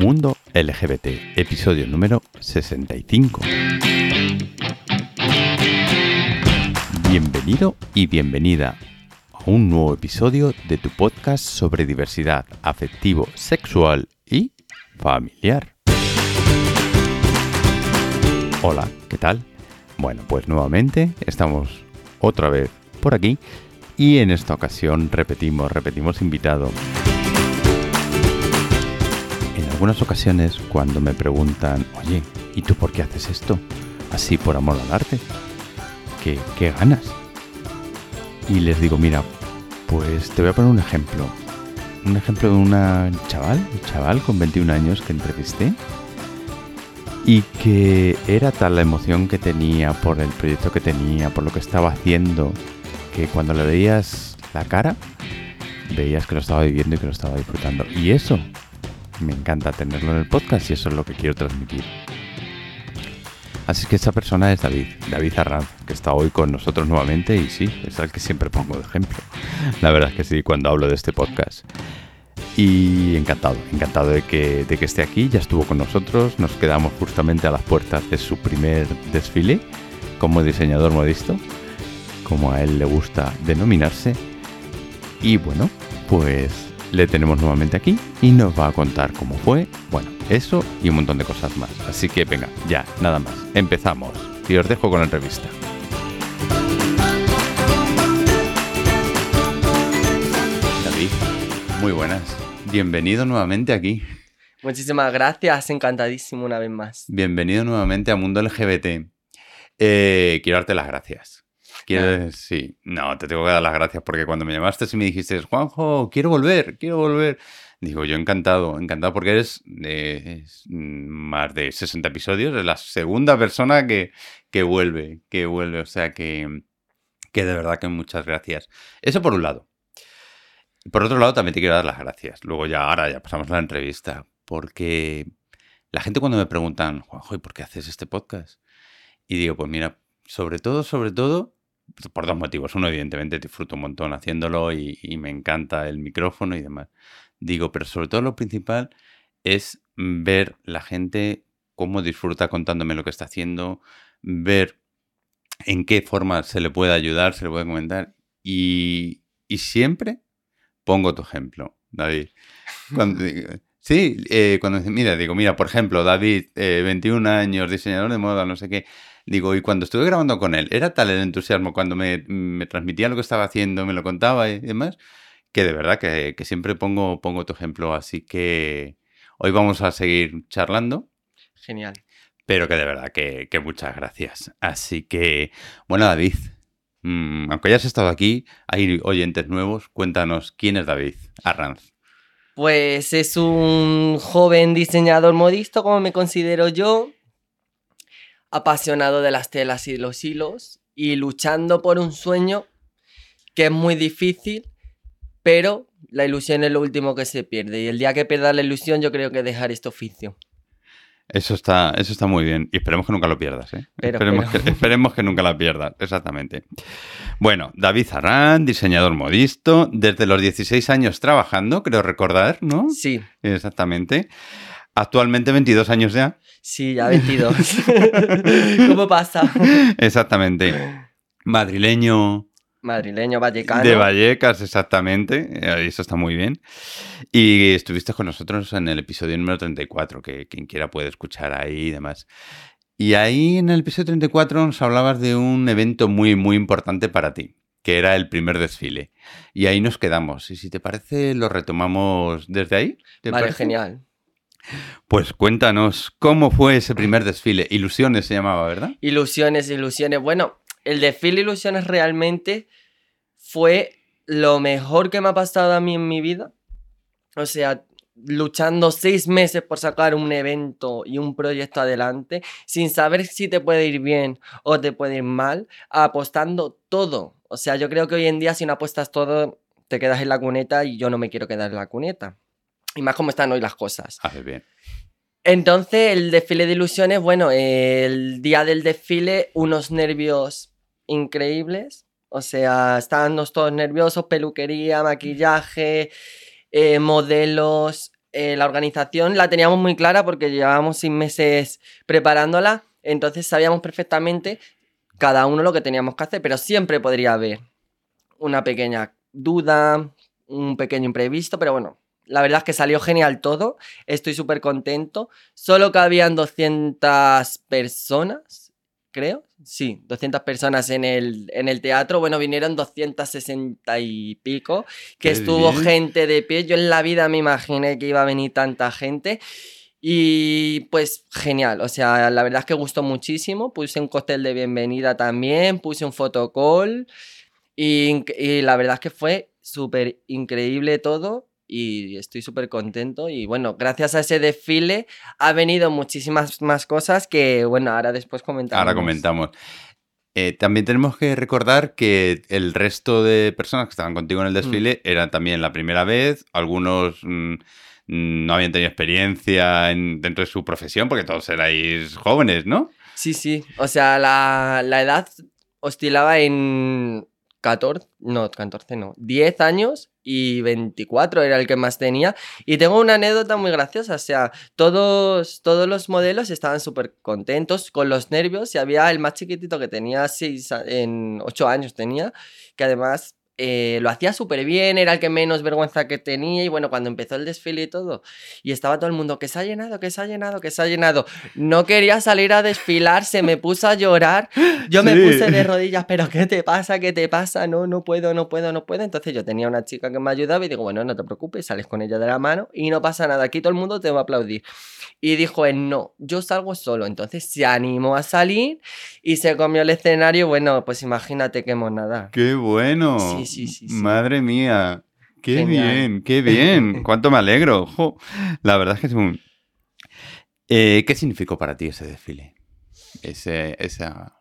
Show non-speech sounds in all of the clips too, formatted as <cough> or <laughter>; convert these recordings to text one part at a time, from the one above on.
Mundo LGBT, episodio número 65. Bienvenido y bienvenida a un nuevo episodio de tu podcast sobre diversidad afectivo, sexual y familiar. Hola, ¿qué tal? Bueno, pues nuevamente estamos otra vez por aquí y en esta ocasión repetimos, repetimos invitado. Algunas ocasiones cuando me preguntan, oye, ¿y tú por qué haces esto? Así por amor al arte. ¿Qué, qué ganas? Y les digo, mira, pues te voy a poner un ejemplo. Un ejemplo de una chaval, un chaval con 21 años que entrevisté y que era tal la emoción que tenía por el proyecto que tenía, por lo que estaba haciendo, que cuando le veías la cara, veías que lo estaba viviendo y que lo estaba disfrutando. Y eso me encanta tenerlo en el podcast y eso es lo que quiero transmitir. Así que esta persona es David, David Arranz, que está hoy con nosotros nuevamente y sí, es el que siempre pongo de ejemplo. La verdad es que sí, cuando hablo de este podcast. Y encantado, encantado de que, de que esté aquí, ya estuvo con nosotros, nos quedamos justamente a las puertas de su primer desfile como diseñador modisto, como a él le gusta denominarse. Y bueno, pues le tenemos nuevamente aquí y nos va a contar cómo fue, bueno, eso y un montón de cosas más. Así que venga, ya, nada más, empezamos y os dejo con la entrevista. David, muy buenas. Bienvenido nuevamente aquí. Muchísimas gracias, encantadísimo una vez más. Bienvenido nuevamente a Mundo LGBT. Eh, quiero darte las gracias. Sí, no, te tengo que dar las gracias porque cuando me llamaste y me dijiste, Juanjo, quiero volver, quiero volver. Digo, yo encantado, encantado porque eres de más de 60 episodios, es la segunda persona que, que vuelve, que vuelve, o sea que, que de verdad que muchas gracias. Eso por un lado. Por otro lado, también te quiero dar las gracias. Luego ya, ahora ya pasamos a la entrevista, porque la gente cuando me preguntan, Juanjo, ¿y por qué haces este podcast? Y digo, pues mira, sobre todo, sobre todo, por dos motivos. Uno, evidentemente, disfruto un montón haciéndolo y, y, me encanta el micrófono y demás. Digo, pero sobre todo lo principal es ver la gente cómo disfruta contándome lo que está haciendo, ver en qué forma se le puede ayudar, se le puede comentar. Y, y siempre pongo tu ejemplo, David. Cuando, <laughs> sí, eh, cuando mira, digo, mira, por ejemplo, David, eh, 21 años, diseñador de moda, no sé qué. Digo, y cuando estuve grabando con él, era tal el entusiasmo cuando me, me transmitía lo que estaba haciendo, me lo contaba y demás, que de verdad que, que, siempre pongo, pongo tu ejemplo. Así que hoy vamos a seguir charlando. Genial. Pero que de verdad que, que muchas gracias. Así que, bueno, David, mmm, aunque hayas estado aquí, hay oyentes nuevos. Cuéntanos, ¿quién es David Arranz? Pues es un joven diseñador modisto, como me considero yo, apasionado de las telas y los hilos y luchando por un sueño que es muy difícil, pero la ilusión es lo último que se pierde y el día que pierda la ilusión yo creo que dejar este oficio. Eso está, eso está muy bien. Y esperemos que nunca lo pierdas, ¿eh? Pero, esperemos, pero. Que, esperemos, Que, nunca la pierdas, exactamente. Bueno, David Zarrán, diseñador modisto, desde los 16 años trabajando, creo recordar, ¿no? Sí. Exactamente. Actualmente 22 años ya. Sí, ya 22. <laughs> ¿Cómo pasa? Exactamente. Madrileño. Madrileño, vallecano. De Vallecas, exactamente. Eso está muy bien. Y estuviste con nosotros en el episodio número 34, que quien quiera puede escuchar ahí y demás. Y ahí en el episodio 34 nos hablabas de un evento muy, muy importante para ti, que era el primer desfile. Y ahí nos quedamos. Y si te parece, lo retomamos desde ahí. vale, parece? genial. Pues cuéntanos, ¿cómo fue ese primer desfile? Ilusiones se llamaba, ¿verdad? Ilusiones, ilusiones. Bueno, el desfile Ilusiones realmente fue lo mejor que me ha pasado a mí en mi vida. O sea, luchando seis meses por sacar un evento y un proyecto adelante, sin saber si te puede ir bien o te puede ir mal, apostando todo. O sea, yo creo que hoy en día si no apuestas todo, te quedas en la cuneta y yo no me quiero quedar en la cuneta. Y más como están hoy las cosas. Haces bien. Entonces, el desfile de ilusiones, bueno, el día del desfile, unos nervios increíbles. O sea, estábamos todos nerviosos, peluquería, maquillaje, eh, modelos, eh, la organización la teníamos muy clara porque llevábamos seis meses preparándola, entonces sabíamos perfectamente cada uno lo que teníamos que hacer, pero siempre podría haber una pequeña duda, un pequeño imprevisto, pero bueno, la verdad es que salió genial todo, estoy súper contento, solo cabían 200 personas, creo, sí, 200 personas en el, en el teatro, bueno, vinieron 260 y pico, que Qué estuvo bien. gente de pie, yo en la vida me imaginé que iba a venir tanta gente. Y pues genial, o sea, la verdad es que gustó muchísimo. Puse un cóctel de bienvenida también, puse un fotocall. Y, y la verdad es que fue súper increíble todo y estoy súper contento. Y bueno, gracias a ese desfile ha venido muchísimas más cosas que, bueno, ahora después comentamos. Ahora comentamos. Eh, también tenemos que recordar que el resto de personas que estaban contigo en el desfile eran también la primera vez, algunos mm, mm, no habían tenido experiencia en- dentro de su profesión, porque todos erais jóvenes, ¿no? Sí, sí, o sea, la, la edad oscilaba en 14, no, 14 no, 10 años y 24 era el que más tenía. Y tengo una anécdota muy graciosa, o sea, todos, todos los modelos estaban súper contentos con los nervios y había el más chiquitito que tenía 6, en 8 años tenía, que además... eh, lo hacía súper bien, era el que menos vergüenza que tenía y bueno, cuando empezó el desfile y todo, y estaba todo el mundo que se ha llenado, que se ha llenado, que se ha llenado. No quería salir a desfilar, se me puso a llorar. <laughs> Yo me Sí. puse de rodillas, pero ¿qué te pasa? ¿Qué te pasa? No, no puedo, no puedo, no puedo. Entonces yo tenía una chica que me ayudaba y digo, bueno, no te preocupes, sales con ella de la mano y no pasa nada. Aquí todo el mundo te va a aplaudir. Y dijo él, no, yo salgo solo. Entonces se animó a salir y se comió el escenario. Bueno, pues imagínate qué monada. ¡Qué bueno! Sí, sí, sí, sí. Madre mía. ¡Qué Genial. bien! ¡Qué bien! <laughs> ¡Cuánto me alegro! Jo, La verdad es que es un... Eh, ¿Qué significó para ti ese desfile? Ese, esa...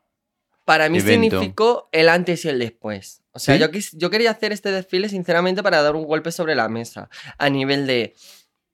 Para mí Evento. significó el antes y el después. O sea, ¿Sí? yo, quis- yo quería hacer este desfile sinceramente para dar un golpe sobre la mesa. A nivel de.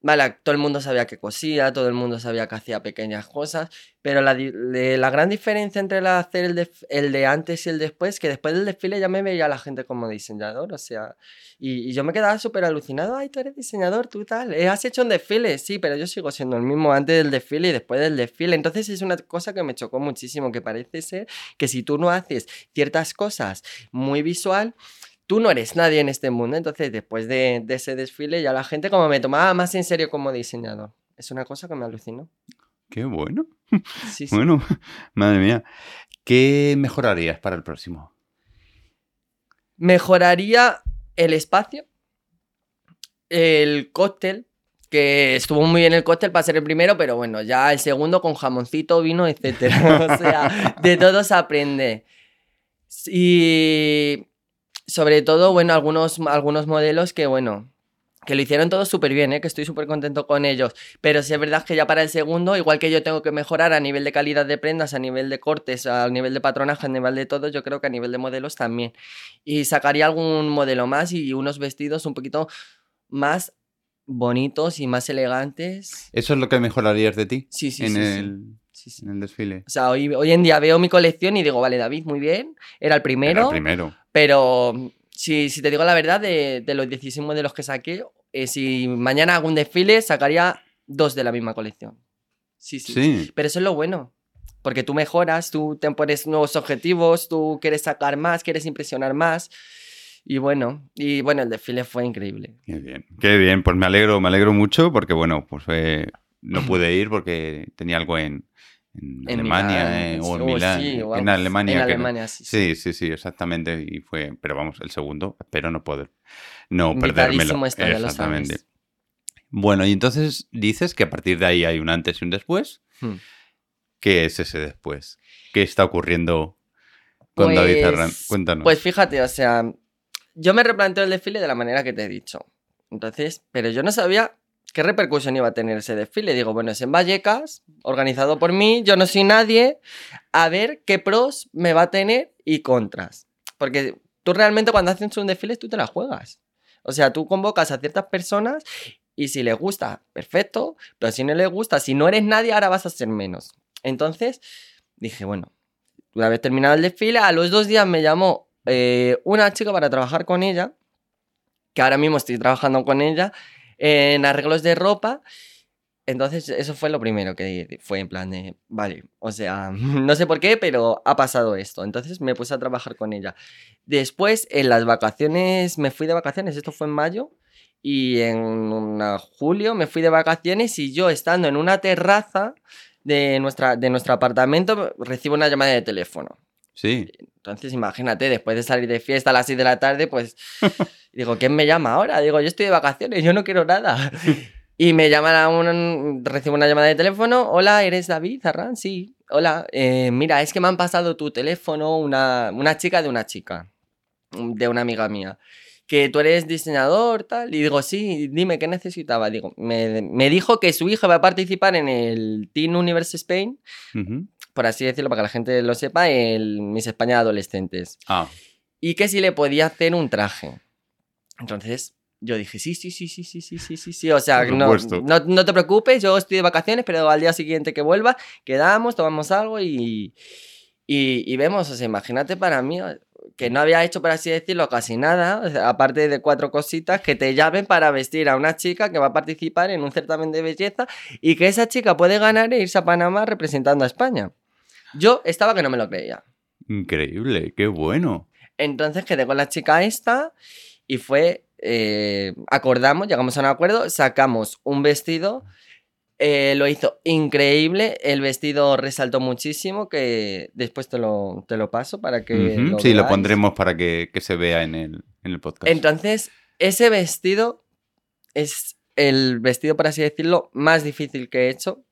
Vale, todo el mundo sabía que cosía, todo el mundo sabía que hacía pequeñas cosas, pero la, la gran diferencia entre el hacer el de, el de antes y el después, que después del desfile ya me veía la gente como diseñador, o sea, y, y yo me quedaba súper alucinado, ay, tú eres diseñador, tú tal, eh, has hecho un desfile, sí, pero yo sigo siendo el mismo antes del desfile y después del desfile, entonces es una cosa que me chocó muchísimo, que parece ser que si tú no haces ciertas cosas muy visual, tú no eres nadie en este mundo. Entonces, después de, de ese desfile, ya la gente como me tomaba más en serio como diseñador. Es una cosa que me alucinó. ¡Qué bueno! <laughs> Sí, sí. Bueno, <laughs> madre mía. ¿Qué mejorarías para el próximo? Mejoraría el espacio, el cóctel, que estuvo muy bien el cóctel para ser el primero, pero bueno, ya el segundo con jamoncito, vino, etcétera. <laughs> o sea, de todo se aprende. Y sobre todo, bueno, algunos, algunos modelos que, bueno, que lo hicieron todo súper bien, ¿eh? que estoy súper contento con ellos. Pero sí es verdad que ya para el segundo, igual que yo tengo que mejorar a nivel de calidad de prendas, a nivel de cortes, a nivel de patronaje, a nivel de todo, yo creo que a nivel de modelos también. Y sacaría algún modelo más y unos vestidos un poquito más bonitos y más elegantes. ¿Eso es lo que mejorarías de ti Sí, sí, en, sí. el, Sí, sí. en el desfile? O sea, hoy, hoy en día veo mi colección y digo, vale, David, muy bien, era el Era primero, el primero. pero mm, si, si te digo la verdad, de, de los 16 modelos que saqué, eh, si mañana hago un desfile, sacaría dos de la misma colección. Sí, sí. Sí. Pero eso es lo bueno. Porque tú mejoras, tú te pones nuevos objetivos, tú quieres sacar más, quieres impresionar más. Y bueno, y bueno, el desfile fue increíble. Qué bien, qué bien. Pues me alegro, me alegro mucho porque, bueno, pues eh, no pude ir porque tenía algo en, en En Alemania eh, o en Milán. sí. En Alemania. En no- sí. sí. Sí, sí, exactamente. Y fue, pero vamos, el segundo, espero no poder, no perdérmelo. Exactamente. Bueno, y entonces dices que a partir de ahí hay un antes y un después. Hmm. ¿Qué es ese después? ¿Qué está ocurriendo con David Pues- Herrán? Cuéntanos. Pues fíjate, o sea, yo me replanteo el desfile de la manera que te he dicho. Entonces, pero yo no sabía qué repercusión iba a tener ese desfile. Digo, bueno, es en Vallecas, organizado por mí, yo no soy nadie, a ver qué pros me va a tener y contras. Porque tú realmente cuando haces un desfile tú te la juegas. O sea, tú convocas a ciertas personas y si les gusta, perfecto, pero si no les gusta, si no eres nadie, ahora vas a ser menos. Entonces, dije, bueno, una vez terminado el desfile, a los dos días me llamó eh, una chica para trabajar con ella, que ahora mismo estoy trabajando con ella, en arreglos de ropa. Entonces, eso fue lo primero que fue en plan de, vale, o sea, <laughs> no sé por qué, pero ha pasado esto. Entonces me puse a trabajar con ella. Después, en las vacaciones, me fui de vacaciones, esto fue en mayo, y en julio me fui de vacaciones y yo estando en una terraza de, nuestra, de nuestro apartamento recibo una llamada de teléfono. Sí. Entonces, imagínate, después de salir de fiesta a las 6 de la tarde, pues <laughs> digo, ¿quién me llama ahora? Digo, yo estoy de vacaciones, yo no quiero nada. <laughs> Y me llaman a un, recibo una llamada de teléfono, hola, ¿eres David Arran? Sí, hola, eh, mira, es que me han pasado tu teléfono una, una chica de una chica, de una amiga mía, que tú eres diseñador, tal, y digo, sí, dime, ¿qué necesitaba? Digo, me, me dijo que su hija va a participar en el Teen Universe Spain, Ujú. Por así decirlo, para que la gente lo sepa, el Miss España Adolescentes Ah, y que si le podía hacer un traje. Entonces yo dije, sí, sí, sí, sí, sí, sí, sí, sí, sí. O sea, no, no, no te preocupes, yo estoy de vacaciones, pero al día siguiente que vuelva, quedamos, tomamos algo y, y, y vemos. O sea, imagínate para mí que no había hecho, por así decirlo, casi nada, o sea, aparte de cuatro cositas, que te llamen para vestir a una chica que va a participar en un certamen de belleza y que esa chica puede ganar e irse a Panamá representando a España. Yo estaba que no me lo creía. increíble, qué bueno. Entonces quedé con la chica esta y fue, eh, acordamos, llegamos a un acuerdo, sacamos un vestido, eh, lo hizo increíble, el vestido resaltó muchísimo, que después te lo, te lo paso para que... Lo Sí, lo pondremos para que, que se vea en el, en el podcast. Entonces, ese vestido es el vestido, por así decirlo, más difícil que he hecho.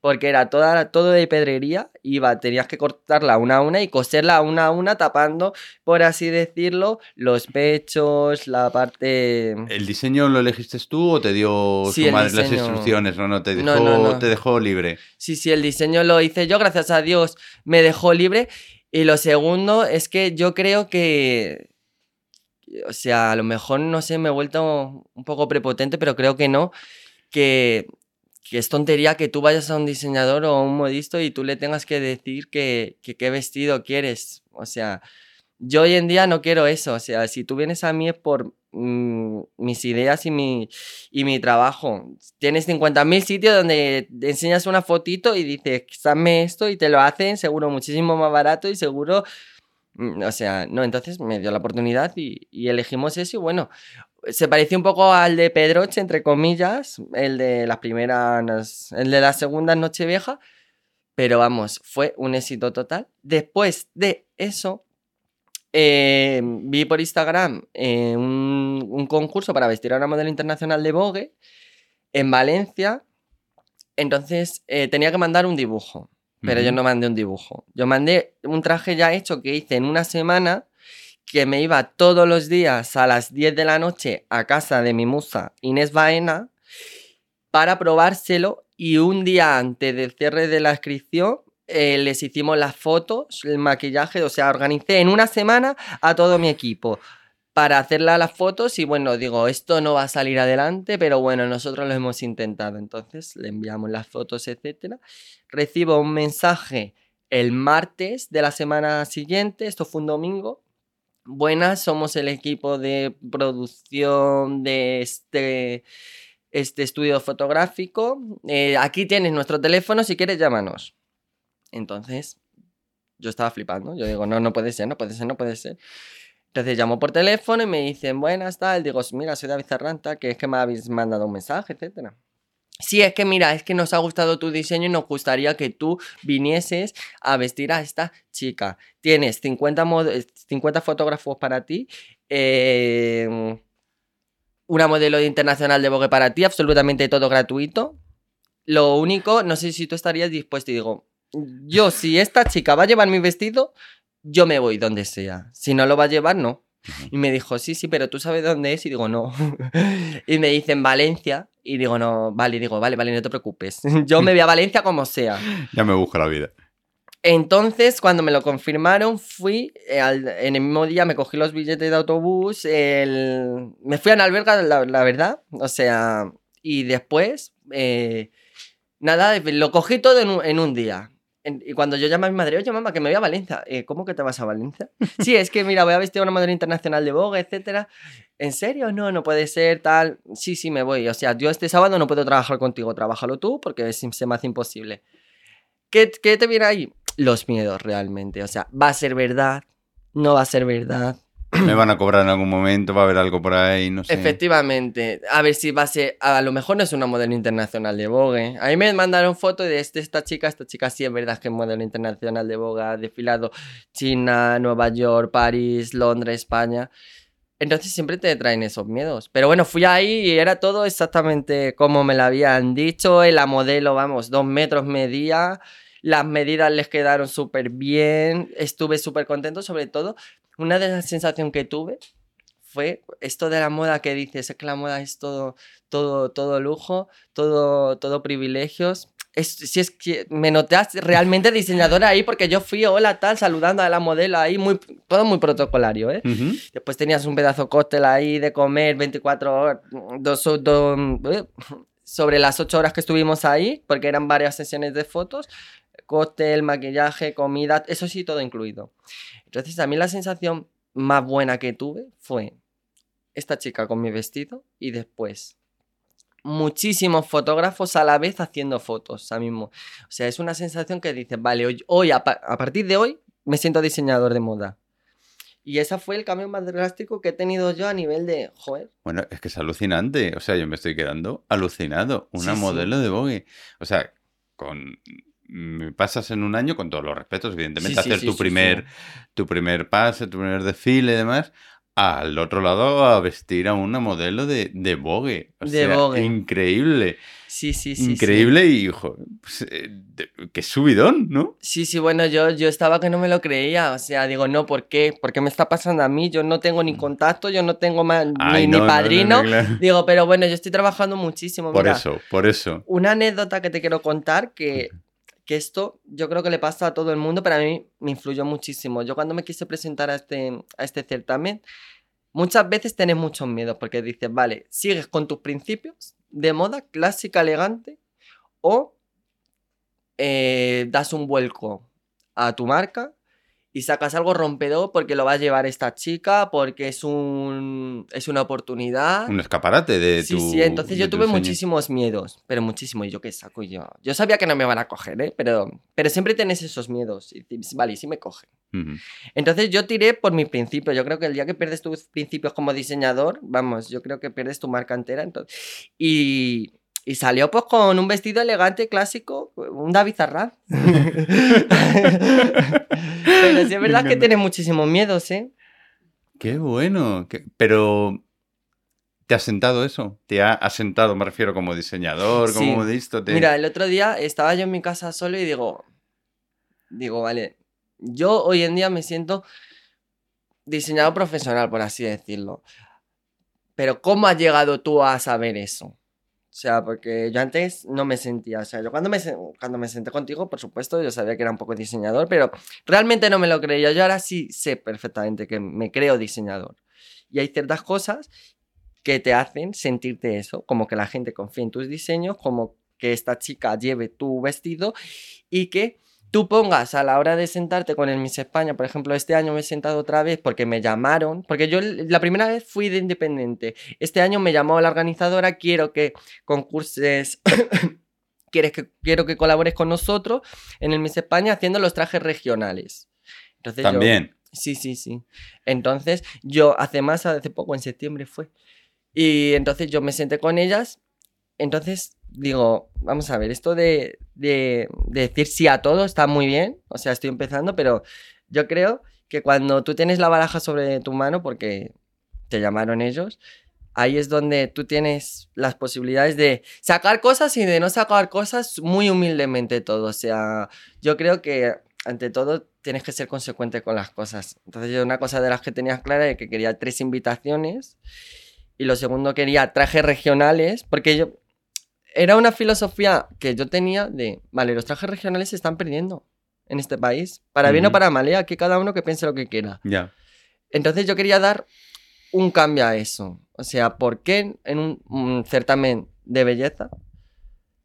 Porque era toda, todo de pedrería, iba, tenías que cortarla una a una y coserla una a una, tapando, por así decirlo, los pechos, la parte. ¿El diseño lo elegiste tú o te dio Sí, su madre las instrucciones? No, no, te dejó, No, no, no. Te dejó libre. Sí, sí, el diseño lo hice yo, gracias a Dios me dejó libre. Y lo segundo es que yo creo que, o sea, a lo mejor, no sé, me he vuelto un poco prepotente, pero creo que no, que, que es tontería que tú vayas a un diseñador o a un modisto y tú le tengas que decir que, qué vestido quieres. O sea, yo hoy en día no quiero eso. O sea, si tú vienes a mí es por mm, mis ideas y mi, y mi trabajo. Tienes 50.000 sitios donde enseñas una fotito y dices, dame esto y te lo hacen seguro muchísimo más barato y seguro... mm, O sea, no, entonces me dio la oportunidad y, y elegimos eso y bueno, se pareció un poco al de Pedroche, entre comillas, el de las primeras, el de la segunda Nochevieja, pero vamos, fue un éxito total. Después de eso, eh, vi por Instagram eh, un, un concurso para vestir a una modelo internacional de Vogue en Valencia. Entonces eh, tenía que mandar un dibujo, pero yo no mandé un dibujo. Yo mandé un traje ya hecho que hice en una semana, que me iba todos los días a las 10 de la noche a casa de mi musa Inés Baena para probárselo y un día antes del cierre de la inscripción eh, les hicimos las fotos, el maquillaje, o sea, organicé en una semana a todo mi equipo para hacerle las fotos y bueno, digo, esto no va a salir adelante, pero bueno, nosotros lo hemos intentado. Entonces le enviamos las fotos, etcétera. Recibo un mensaje el martes de la semana siguiente, esto fue un domingo. Buenas, somos el equipo de producción de este, este estudio fotográfico. Eh, aquí tienes nuestro teléfono, si quieres llámanos. Entonces, yo estaba flipando. Yo digo, no, no puede ser, no puede ser, no puede ser. Entonces llamo por teléfono y me dicen, buenas, tal. Digo, mira, soy David Zarranta, que es que me habéis mandado un mensaje, etcétera. Sí, es que mira, es que nos ha gustado tu diseño y nos gustaría que tú vinieses a vestir a esta chica. Tienes 50, mod- 50 fotógrafos para ti, eh, una modelo internacional de Vogue para ti, absolutamente todo gratuito. Lo único, no sé si tú estarías dispuesto y digo, yo si esta chica va a llevar mi vestido, yo me voy donde sea. Si no lo va a llevar, no. Y me dijo, sí, sí, pero tú sabes dónde es. Y digo, no. <laughs> y me dicen Valencia. Y digo, no, vale, y digo, vale, vale, no te preocupes. <laughs> Yo me voy a Valencia como sea. <laughs> Ya me busca la vida. Entonces, cuando me lo confirmaron, fui, eh, al- en el mismo día me cogí los billetes de autobús, el- me fui a una alberga, la, la verdad, o sea, y después, eh, nada, lo cogí todo en un, en un día. Y cuando yo llamé a mi madre, oye mamá, que me voy a Valencia. "Eh, ¿Cómo que te vas a Valencia? <laughs> sí, es que mira, voy a vestir a una modelo internacional de Vogue, etcétera. ¿En serio? No, no puede ser tal. Sí, sí, me voy. O sea, yo este sábado no puedo trabajar contigo, trabájalo tú porque se me hace imposible. ¿Qué, ¿Qué te viene ahí? Los miedos realmente. O sea, ¿va a ser verdad? ¿No va a ser verdad? <clears throat> Me van a cobrar en algún momento, va a haber algo por ahí, no sé. Efectivamente. A ver si va a ser. A lo mejor no es una modelo internacional de Vogue. A mí me mandaron fotos de este- esta chica. Esta chica sí es verdad que es modelo internacional de Vogue. Ha desfilado China, Nueva York, París, Londres, España. Entonces siempre te traen esos miedos. Pero bueno, fui ahí y era todo exactamente como me lo habían dicho. La modelo, vamos, dos metros medía. Las medidas les quedaron súper bien. Estuve súper contento, sobre todo. Una de las sensaciones que tuve fue esto de la moda que dices, es que la moda es todo, todo, todo lujo, todo, todo privilegios. Es, si es que me notaste realmente diseñadora ahí porque yo fui, hola, tal, saludando a la modelo ahí, muy, todo muy protocolario, ¿eh? Ujú. Después tenías un pedazo cóctel ahí de comer 24 horas, dos, dos- eh, sobre las 8 horas que estuvimos ahí, porque eran varias sesiones de fotos, cóctel, maquillaje, comida, eso sí, todo incluido. Entonces, a mí la sensación más buena que tuve fue esta chica con mi vestido y después muchísimos fotógrafos a la vez haciendo fotos a mismo. O sea, es una sensación que dices, vale, hoy, hoy a, pa- a partir de hoy me siento diseñador de moda. Y ese fue el cambio más drástico que he tenido yo a nivel de, joder, Bueno, es que es alucinante. O sea, yo me estoy quedando alucinado. Una Sí, sí. modelo de Vogue. O sea, con me pasas en un año, con todos los respetos, evidentemente, Sí, hacer sí, tu sí, primer, tu primer pase, tu primer desfile y demás, al otro lado a vestir a una modelo de, de Vogue. O De sea, Vogue. increíble. sí, sí, sí. sí. increíble y, jo, pues, eh, qué subidón, ¿no? Sí, sí, bueno, yo, yo estaba que no me lo creía, o sea, digo, no, ¿por qué? ¿Por qué me está pasando a mí? Yo no tengo ni contacto, yo no tengo ma- ni, Mm. Ay, ni no, no, no, padrino. no, claro. Digo, pero bueno, yo estoy trabajando muchísimo. Por mira. eso, por eso. Una anécdota que te quiero contar, que, que esto yo creo que le pasa a todo el mundo, pero a mí me influyó muchísimo. Yo cuando me quise presentar a este, a este certamen, muchas veces tenés muchos miedos, porque dices, vale, sigues con tus principios de moda clásica, elegante, o eh, das un vuelco a tu marca y sacas algo rompedor porque lo va a llevar esta chica, porque es, un, es una oportunidad. Un escaparate de Sí, tu sí, entonces de yo tu tuve diseño. muchísimos miedos, pero muchísimo, y yo qué saco yo. Yo sabía que no me van a coger, ¿eh? Pero, pero siempre tienes esos miedos, y vale, y si me cogen. Ujú. Entonces yo tiré por mis principios, yo creo que el día que pierdes tus principios como diseñador, vamos, yo creo que pierdes tu marca entera. Entonces... Y, y salió pues con un vestido elegante, clásico, un David Arraz. <laughs> pero sí es verdad que tienes muchísimos miedos, ¿eh? Qué bueno. qué- Pero, ¿te ha sentado eso? ¿Te ha asentado, me refiero, como diseñador, como Sí. modisto? Te... Mira, el otro día estaba yo en mi casa solo y digo, digo, vale, yo hoy en día me siento diseñador profesional, por así decirlo. Pero ¿cómo has llegado tú a saber eso? O sea, porque yo antes no me sentía, o sea, yo cuando me, cuando me senté contigo, por supuesto, yo sabía que era un poco diseñador, pero realmente no me lo creía. Yo ahora sí sé perfectamente que me creo diseñador. Y hay ciertas cosas que te hacen sentirte eso, como que la gente confía en tus diseños, como que esta chica lleve tu vestido y que tú pongas a la hora de sentarte con el Miss España, por ejemplo, este año me he sentado otra vez porque me llamaron, porque yo la primera vez fui de independiente, este año me llamó la organizadora, quiero que concurses, <coughs> quieres que, quiero que colabores con nosotros en el Miss España haciendo los trajes regionales. Entonces yo- También. Sí, sí, sí. Entonces, yo hace más, hace poco, en septiembre fue. Y entonces yo me senté con ellas. Entonces, digo, vamos a ver, esto de, de- de decir sí a todo está muy bien. O sea, estoy empezando, pero yo creo que cuando tú tienes la baraja sobre tu mano, porque te llamaron ellos, ahí es donde tú tienes las posibilidades de sacar cosas y de no sacar cosas muy humildemente todo. O sea, yo creo que ante todo tienes que ser consecuente con las cosas. Entonces yo una cosa de las que tenía clara es que quería tres invitaciones y lo segundo quería trajes regionales porque yo era una filosofía que yo tenía de, vale, los trajes regionales se están perdiendo en este país, para bien o para mal, ¿eh? aquí cada uno que piense lo que quiera. Ya. Entonces yo quería dar un cambio a eso. O sea, ¿por qué en un, un certamen de belleza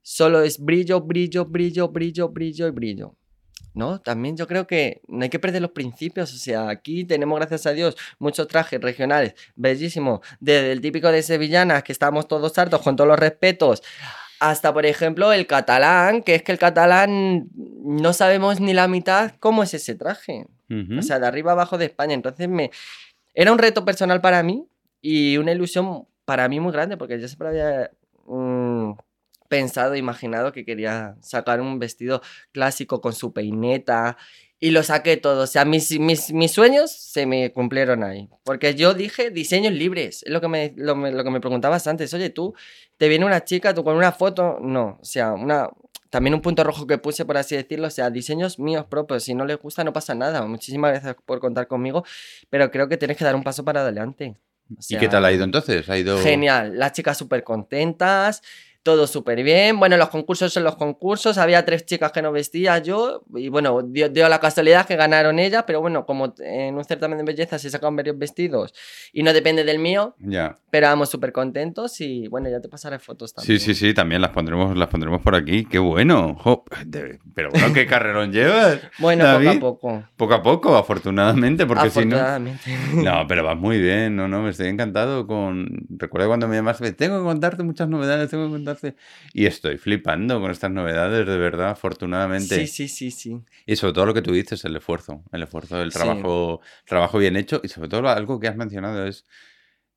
solo es brillo, brillo, brillo, brillo, brillo y brillo? ¿No? También yo creo que no hay que perder los principios, o sea, aquí tenemos, gracias a Dios, muchos trajes regionales, bellísimos, desde el típico de sevillanas, que estamos todos hartos, con todos los respetos, hasta, por ejemplo, el catalán, que es que el catalán no sabemos ni la mitad cómo es ese traje, Ujú. o sea, de arriba abajo de España, entonces me... Era un reto personal para mí y una ilusión para mí muy grande, porque yo siempre había mm, pensado, imaginado que quería sacar un vestido clásico con su peineta y lo saqué todo. O sea, mis, mis, mis sueños se me cumplieron ahí. Porque yo dije diseños libres. Es lo que me, lo, que me preguntabas antes. Oye, tú, te viene una chica, tú con una foto. No, o sea, una. También un punto rojo que puse, por así decirlo, o sea, diseños míos propios. Si no les gusta, no pasa nada. Muchísimas gracias por contar conmigo, pero creo que tienes que dar un paso para adelante. O ¿Y sea, qué tal ha ido entonces? ¿Ha ido...? Genial, las chicas súper contentas, todo súper bien. Bueno, los concursos son los concursos, había tres chicas que no vestía yo, y bueno, dio, dio la casualidad que ganaron ellas, pero bueno, como en un certamen de belleza se sacan varios vestidos y no depende del mío, Ya. pero vamos súper contentos y bueno, ya te pasaré fotos también. Sí, sí, sí, también las pondremos, las pondremos por aquí. Qué bueno. Jo, de- pero bueno, qué carrerón llevas. <laughs> Bueno, David. poco a poco. Poco a poco, afortunadamente, porque si no... afortunadamente. <laughs> No, pero vas muy bien, no, no, estoy encantado con... Recuerdo cuando me llamaste, tengo que contarte muchas novedades, tengo que contarte... Y estoy flipando con estas novedades, de verdad, afortunadamente. Sí, sí, sí, sí. Y sobre todo lo que tú dices, el esfuerzo, el esfuerzo, el Sí. trabajo, trabajo bien hecho y sobre todo algo que has mencionado es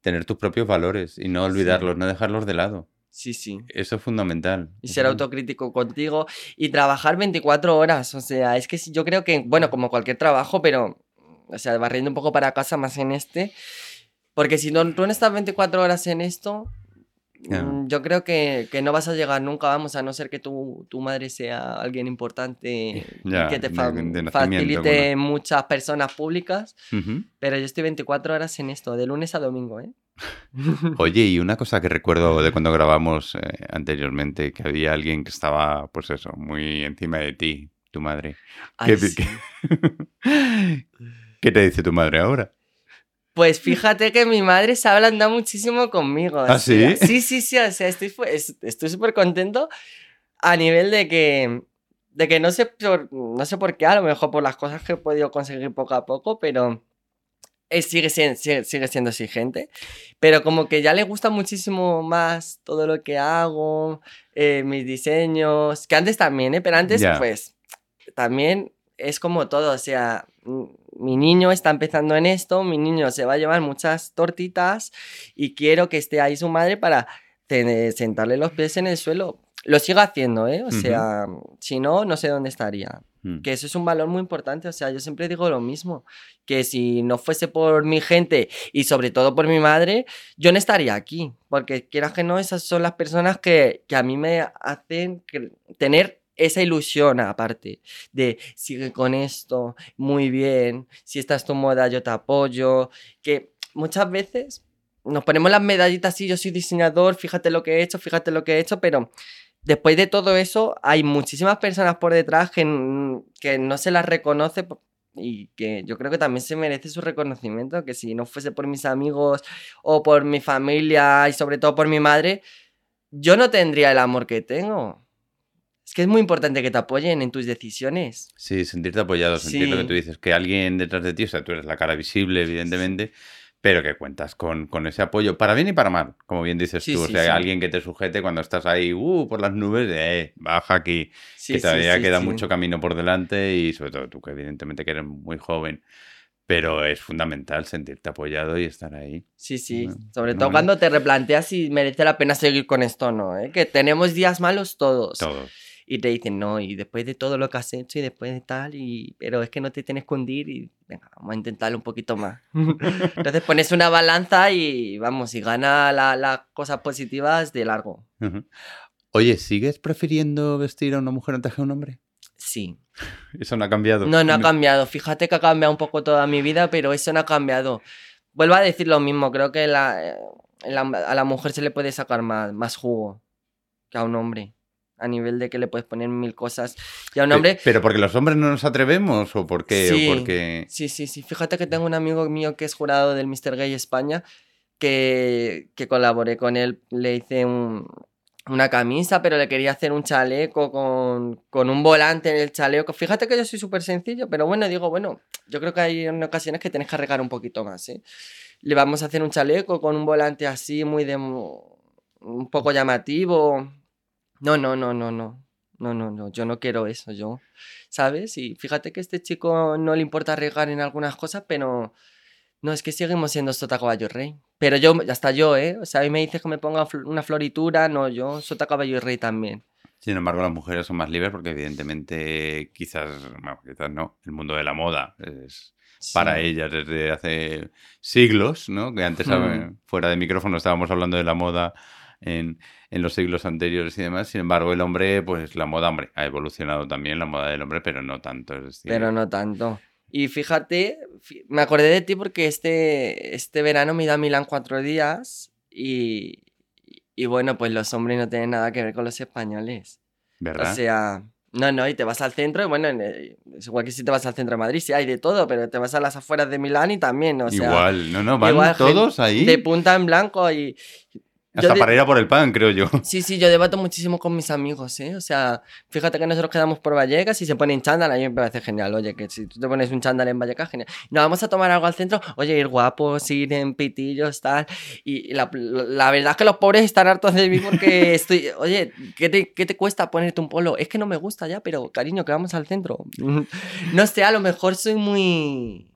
tener tus propios valores y no olvidarlos, no dejarlos de lado. Sí, sí. Eso es fundamental. Y ser autocrítico contigo y trabajar 24 horas. O sea, es que yo creo que, bueno, como cualquier trabajo, pero, o sea, barriendo un poco para casa más en este. Porque si no, tú no estás 24 horas en esto, Mm, yo creo que, que no vas a llegar nunca, vamos, a no ser que tu, tu madre sea alguien importante <laughs> Ya, que te fa- de facilite muchas personas públicas. Pero yo estoy 24 horas en esto, de lunes a domingo, ¿eh? <laughs> Oye, y una cosa que recuerdo de cuando grabamos eh, anteriormente, que había alguien que estaba, pues eso, muy encima de ti, tu madre. Ay, ¿Qué, te- sí. <laughs> ¿Qué te dice tu madre ahora? Pues fíjate que mi madre se ha ablandado muchísimo conmigo. ¿Ah, sí? Sí, sí, sí. O sea, estoy es- estoy súper contento a nivel de que, de que no sé, por, no sé por qué, a lo mejor por las cosas que he podido conseguir poco a poco, pero eh, sigue, siendo, sigue, sigue siendo exigente. Pero como que ya le gusta muchísimo más todo lo que hago, eh, mis diseños, que antes también, ¿eh? Pero antes, Ya. pues, también es como todo, o sea, mi niño está empezando en esto, mi niño se va a llevar muchas tortitas y quiero que esté ahí su madre para tener- sentarle los pies en el suelo. Lo sigo haciendo, ¿eh? O sea, si no, no sé dónde estaría. Mm. Que eso es un valor muy importante, o sea, yo siempre digo lo mismo, que si no fuese por mi gente y sobre todo por mi madre, yo no estaría aquí, porque quieras que no, esas son las personas que, que a mí me hacen tener esa ilusión aparte de sigue con esto, muy bien, si esta es tu moda yo te apoyo, que muchas veces nos ponemos las medallitas así, yo soy diseñador, fíjate lo que he hecho, fíjate lo que he hecho, pero después de todo eso hay muchísimas personas por detrás que, que no se las reconoce y que yo creo que también se merece su reconocimiento, que si no fuese por mis amigos o por mi familia y sobre todo por mi madre, yo no tendría el amor que tengo. Es que es muy importante que te apoyen en tus decisiones. Sí, sentirte apoyado, sentir lo que Sí. tú dices, que alguien detrás de ti, o sea, tú eres la cara visible, evidentemente, pero que cuentas con, con ese apoyo, para bien y para mal, como bien dices Sí, tú, o sí, sea, sí. alguien que te sujete cuando estás ahí, uh, por las nubes, eh, baja aquí, Sí, que sí, todavía sí, queda sí. mucho camino por delante y sobre todo tú, que evidentemente que eres muy joven, pero es fundamental sentirte apoyado y estar ahí. Sí, sí. Bueno, Sobre no, todo no. cuando te replanteas si merece la pena seguir con esto o no, ¿eh? Que tenemos días malos todos. Todos. Y te dicen, no, y después de todo lo que has hecho y después de tal, y... pero es que no te tienes que hundir y venga, vamos a intentarlo un poquito más. <laughs> Entonces pones una balanza y vamos, y gana la- las cosas positivas de largo. Oye, ¿sigues prefiriendo vestir a una mujer antes que a un hombre? Sí. <laughs> Eso no ha cambiado. No, no ha cambiado. Fíjate que ha cambiado un poco toda mi vida, pero eso no ha cambiado. Vuelvo a decir lo mismo, creo que la- eh, la- a la mujer se le puede sacar más, más jugo que a un hombre. A nivel de que le puedes poner mil cosas. Y a un hombre, ¿Pero porque los hombres no nos atrevemos o por qué? Sí. O porque... Sí, sí, sí. Fíjate que tengo un amigo mío que es jurado del Mr. Gay España, que, que colaboré con él, le hice un, una camisa, pero le quería hacer un chaleco con, con un volante en el chaleco. Fíjate que yo soy súper sencillo, pero bueno, digo, bueno, yo creo que hay ocasiones que tienes que arreglar un poquito más, ¿eh? Le vamos a hacer un chaleco con un volante así, muy de... un poco llamativo. No, no, no, no, no. No, no, no, yo no quiero eso, yo, ¿sabes? Y fíjate que a este chico no le importa arriesgar en algunas cosas, pero no, es que seguimos siendo Sota Caballo Rey. Pero yo, hasta yo, ¿eh? O sea, a mí me dices que me ponga una floritura, no, yo Sota Caballo Rey también. Sin embargo, las mujeres son más libres porque evidentemente quizás, bueno, quizás no, el mundo de la moda es para ellas desde hace siglos, ¿no? Que antes hmm. fuera de micrófono estábamos hablando de la moda en, en, los siglos anteriores y demás. Sin embargo, el hombre, pues la moda, hombre, ha evolucionado también la moda del hombre, pero no tanto. pero no tanto. Y fíjate, me acordé de ti porque este, este verano me he ido a Milán cuatro días y, y bueno, pues los hombres no tienen nada que ver con los españoles. ¿Verdad? O sea, no, no, y te vas al centro, y bueno, es igual que si te vas al centro de Madrid, sí hay de todo, pero te vas a las afueras de Milán y también, o sea... Igual, no, no, van todos ahí. De punta en blanco y, hasta para ir a por el pan, creo yo. Sí, sí, yo debato muchísimo con mis amigos, ¿eh? O sea, fíjate que nosotros quedamos por Vallecas y se ponen chándal, a mí me parece genial. Oye, que si tú te pones un chándal en Vallecas, genial. Nos vamos a tomar algo al centro, oye, ir guapos, ir en pitillos, tal. Y la, verdad es que los pobres están hartos de mí porque <laughs> estoy, oye, ¿qué te, ¿qué te cuesta ponerte un polo? Es que no me gusta ya, pero cariño, que vamos al centro. <laughs> No sé, a lo mejor soy muy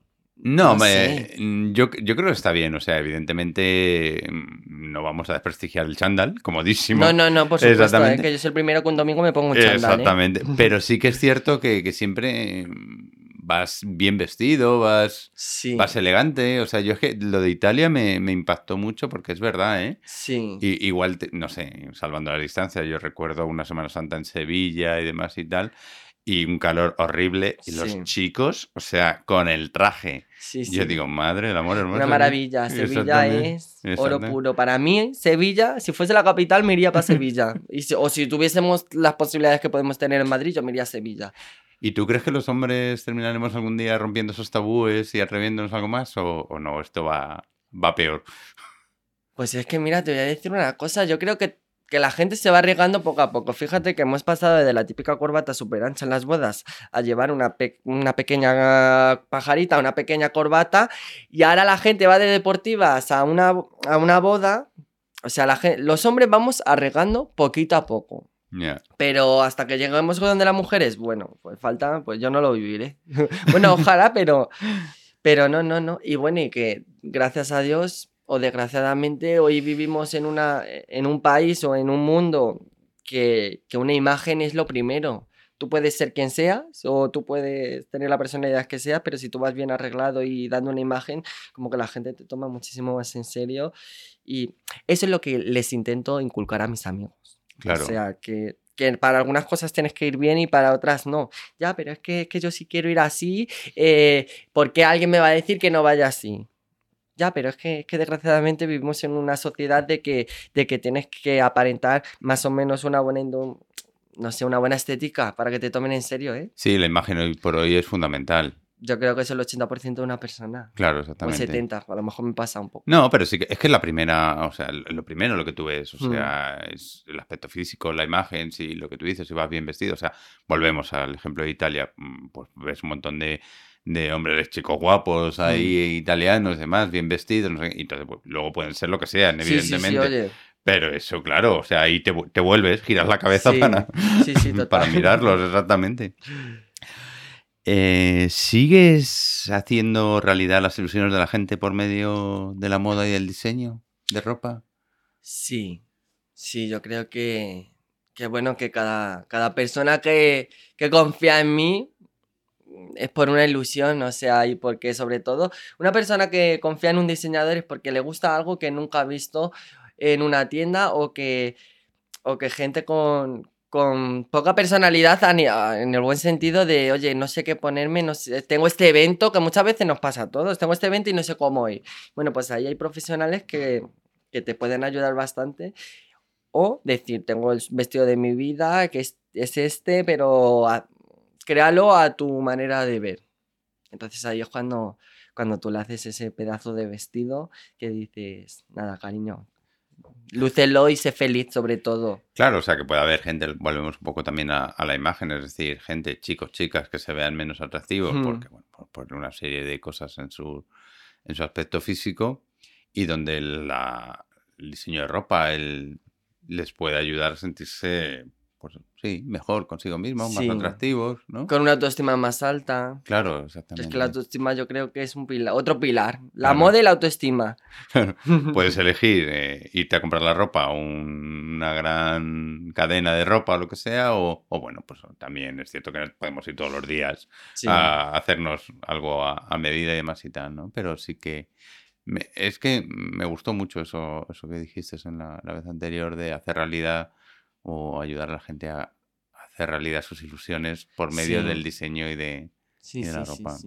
no, mm, yo, yo, creo que está bien. O sea, evidentemente mm, no vamos a desprestigiar el chándal, comodísimo. No, no, no, por supuesto. ¿eh? que yo soy el primero que un domingo me pongo un chándal. ¿eh? Exactamente. <laughs> Pero sí que es cierto que, siempre vas bien vestido, vas, vas elegante. O sea, yo es que lo de Italia me, impactó mucho porque es verdad, ¿eh? Sí. Y, igual, no sé, salvando la distancia, yo recuerdo una Semana Santa en Sevilla y demás y tal y un calor horrible. Y los chicos, o sea, con el traje. Yo digo, madre, el amor hermoso. Una maravilla. Sevilla es oro puro. Para mí, Sevilla, si fuese la capital, me iría para Sevilla. <laughs> y o si tuviésemos las posibilidades que podemos tener en Madrid, yo me iría a Sevilla. ¿Y tú crees que los hombres terminaremos algún día rompiendo esos tabúes y atreviéndonos algo más? ¿O, o no? Esto va, va peor. Pues es que mira, te voy a decir una cosa. Yo creo que que la gente se va arriesgando poco a poco. Fíjate que hemos pasado de la típica corbata súper ancha en las bodas a llevar una, una pequeña pajarita, una pequeña corbata, y ahora la gente va de deportivas a una, a una boda. O sea, la los hombres vamos arriesgando poquito a poco. Pero hasta que lleguemos donde las mujeres, bueno, pues falta, pues yo no lo viviré. <laughs> bueno, ojalá, pero, pero no, no, no. Y bueno, y que gracias a Dios o desgraciadamente hoy vivimos en, una, en un país o en un mundo que, que, una imagen es lo primero. Tú puedes ser quien seas o tú puedes tener la personalidad que sea, pero si tú vas bien arreglado y dando una imagen, como que la gente te toma muchísimo más en serio. Y eso es lo que les intento inculcar a mis amigos. Claro. O sea, que, que para algunas cosas tienes que ir bien y para otras no. Ya, pero es que, es que yo sí quiero ir así, eh, ¿por qué alguien me va a decir que no vaya así? Ya, pero es que, que, desgraciadamente vivimos en una sociedad de que, de que tienes que aparentar más o menos una buena no sé, una buena estética para que te tomen en serio, ¿eh? Sí, la imagen hoy por hoy es fundamental. Yo creo que es el 80% de una persona. Claro, exactamente. O el 70, a lo mejor me pasa un poco. No, pero sí que es que es la primera, o sea, lo primero lo que tú ves, o mm. sea, es el aspecto físico, la imagen, si lo que tú dices, si vas bien vestido, o sea, volvemos al ejemplo de Italia, mm, pues ves un montón de de hombres chicos guapos ahí, italianos, demás, bien vestidos, no sé, y entonces pues, luego pueden ser lo que sean, evidentemente. Pero eso, claro, o sea, ahí te, te vuelves, giras la cabeza para, <laughs> para mirarlos, exactamente. Eh, ¿Sigues haciendo realidad las ilusiones de la gente por medio de la moda y del diseño de ropa? Sí, sí, yo creo que, que bueno, que cada, cada persona que, que confía en mí, es por una ilusión, o sea, y porque sobre todo una persona que confía en un diseñador es porque le gusta algo que nunca ha visto en una tienda o que, o que gente con, con poca personalidad en el buen sentido de, oye, no sé qué ponerme, no tengo este evento que muchas veces nos pasa a todos, tengo este evento y no sé cómo ir. Bueno, pues ahí hay profesionales que, que te pueden ayudar bastante. O decir, tengo el vestido de mi vida, que es, es este, pero créalo a tu manera de ver. Entonces ahí es cuando, cuando tú le haces ese pedazo de vestido que dices, nada, cariño, Lúcelo y sé feliz sobre todo. Claro, o sea que puede haber gente, volvemos un poco también a, a la imagen, es decir, gente, chicos, chicas que se vean menos atractivos porque, bueno, por, por una serie de cosas en su, en su aspecto físico y donde la- el diseño de ropa el- les puede ayudar a sentirse, pues sí, mejor consigo mismos, Sí. más atractivos, ¿no? Con una autoestima más alta. Claro, Es exactamente. que la autoestima yo creo que es un pilar, otro pilar. La Claro. moda y la autoestima. <laughs> Puedes elegir eh, irte a comprar la ropa o una gran cadena de ropa o lo que sea, o, o bueno, pues también es cierto que podemos ir todos los días Sí. a hacernos algo a, a medida y demás y tal, ¿no? Pero sí que me- es que me gustó mucho eso, eso que dijiste en la, la vez anterior de hacer realidad o ayudar a la gente a hacer realidad sus ilusiones por medio Sí. del diseño y de... Sí, y de sí, la ropa.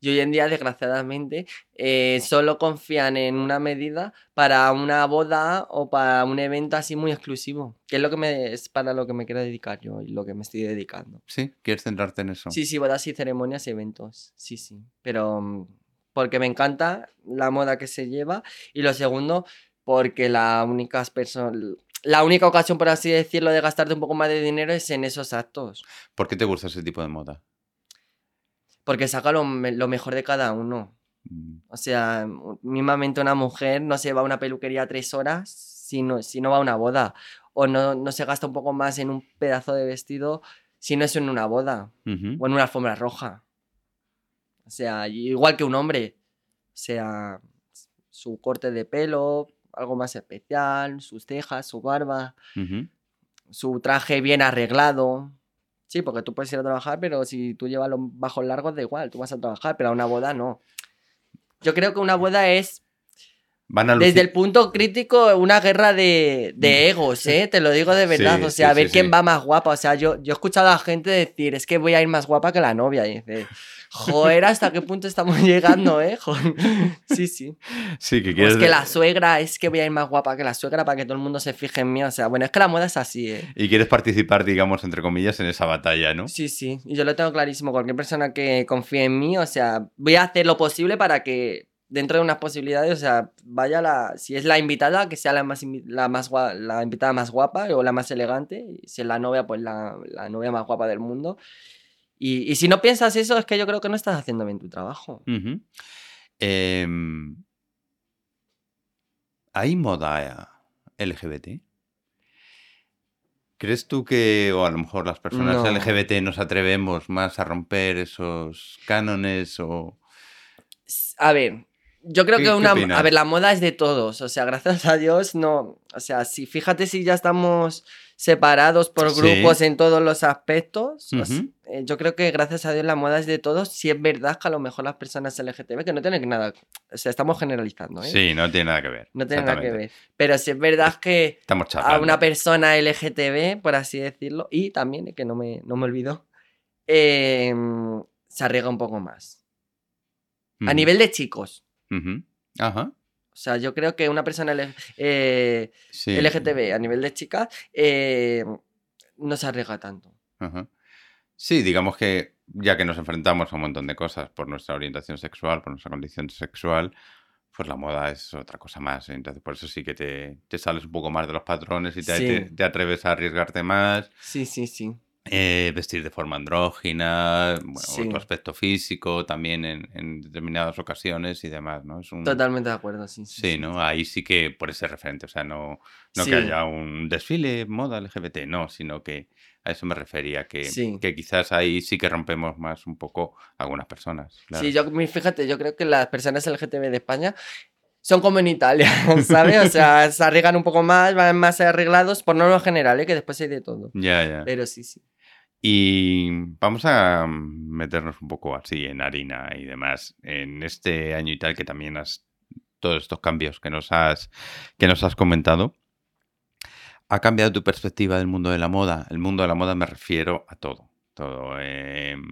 Y hoy en día, desgraciadamente, eh, solo confían en una medida para una boda o para un evento así muy exclusivo, que es lo que me es para lo que me quiero dedicar yo y lo que me estoy dedicando. ¿Sí? ¿Quieres centrarte en eso? Sí, sí, bodas y ceremonias y eventos. Sí, sí. Pero mm, porque me encanta la moda que se lleva. Y lo segundo, porque la única perso- la única ocasión, por así decirlo, de gastarte un poco más de dinero es en esos actos. ¿Por qué te gusta ese tipo de moda? Porque saca lo, me- lo mejor de cada uno. Mm, O sea, mismamente una mujer no se va a una peluquería tres horas si no, si no va a una boda. O no, no se gasta un poco más en un pedazo de vestido si no es en una boda. o en una alfombra roja. O sea, igual que un hombre. O sea, su corte de pelo, algo más especial, sus cejas, su barba, su traje bien arreglado. Sí, porque tú puedes ir a trabajar, pero si tú llevas los bajos largos, da igual, tú vas a trabajar, pero a una boda no. Yo creo que una boda es, Van a desde el punto crítico, una guerra de, de egos, ¿eh? Te lo digo de verdad. Sí, o sea, sí, a ver sí, quién va más guapa. O sea, yo, yo he escuchado a gente decir, es que voy a ir más guapa que la novia. Y dice, joder, ¿hasta qué punto estamos <laughs> llegando, eh? Joder. <laughs> Sí, sí. Sí, que quieres... es que la suegra, es que voy a ir más guapa que la suegra para que todo el mundo se fije en mí. O sea, bueno, es que la moda es así, ¿eh? Y quieres participar, digamos, entre comillas, en esa batalla, ¿no? Sí, sí. Y yo lo tengo clarísimo. Cualquier persona que confíe en mí, o sea, voy a hacer lo posible para que dentro de unas posibilidades, o sea, vaya la. Si es la invitada, que sea la más, la más la invitada más guapa o la más elegante. Si es la novia, pues la, la novia más guapa del mundo. Y, y si no piensas eso, es que yo creo que no estás haciendo bien tu trabajo. Em, ¿Hay moda LGBT? ¿Crees tú que, o a lo mejor las personas No. LGBT nos atrevemos más a romper esos cánones o... A ver, yo creo ¿Qué- que una. A ver, la moda es de todos. O sea, gracias a Dios, no. O sea, si fíjate si ya estamos separados por Sí. grupos en todos los aspectos. eh, yo creo que gracias a Dios la moda es de todos. Si es verdad que a lo mejor las personas LGTB, que no tienen nada. O sea, estamos generalizando, ¿eh? Sí, no tiene nada que ver. No tiene nada que ver. Pero si es verdad que Estamos a una persona LGTB, por así decirlo, y también, eh, que no me, no me olvido, eh, se arriesga un poco más. A nivel de chicos. Ajá. O sea, yo creo que una persona L- eh, Sí. LGTB a nivel de chicas eh, no se arriesga tanto. Ajá. Sí, digamos que ya que nos enfrentamos a un montón de cosas por nuestra orientación sexual, por nuestra condición sexual, pues la moda es otra cosa más. ¿eh? Entonces, por eso sí que te, te sales un poco más de los patrones y te, Sí. te- te atreves a arriesgarte más, Sí, sí, sí. Eh, vestir de forma andrógina, bueno, Sí. tu aspecto físico también en, en determinadas ocasiones y demás, ¿no? Es un, Totalmente de acuerdo, sí. Sí, Sí, ¿no? Ahí sí que por ese referente, o sea, no, no Sí. que haya un desfile moda LGBT, no, sino que a eso me refería, que, Sí. que quizás ahí sí que rompemos más un poco algunas personas. claro. Sí, yo, fíjate, yo creo que las personas LGTB de España son como en Italia, <laughs> ¿sabes? O sea, <laughs> se arriesgan un poco más, van más arreglados, por norma general, ¿eh? que después hay de todo. Ya, ya. Pero sí, sí. Y vamos a meternos un poco así en harina y demás. En este año y tal que también has todos estos cambios que nos has que nos has comentado. ¿Ha cambiado tu perspectiva del mundo de la moda? El mundo de la moda me refiero a todo. Todo, em,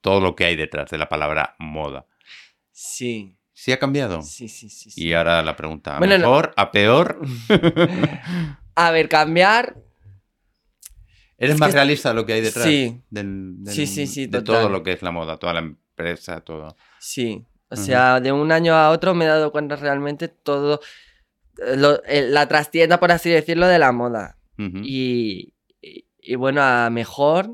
todo lo que hay detrás de la palabra moda. Sí, ¿Sí ha cambiado? sí, sí, sí. sí. Y ahora la pregunta, ¿a Bueno, no- mejor, a peor? <laughs> A ver, cambiar, ¿Eres Es más que- realista de lo que hay detrás? sí. del- del- Sí, sí, sí, De total. todo lo que es la moda, toda la empresa, todo. Sí, o sea, de un año a otro me he dado cuenta realmente todo, lo- eh, la trastienda, por así decirlo, de la moda. Ujú. Y, y- y bueno, a mejor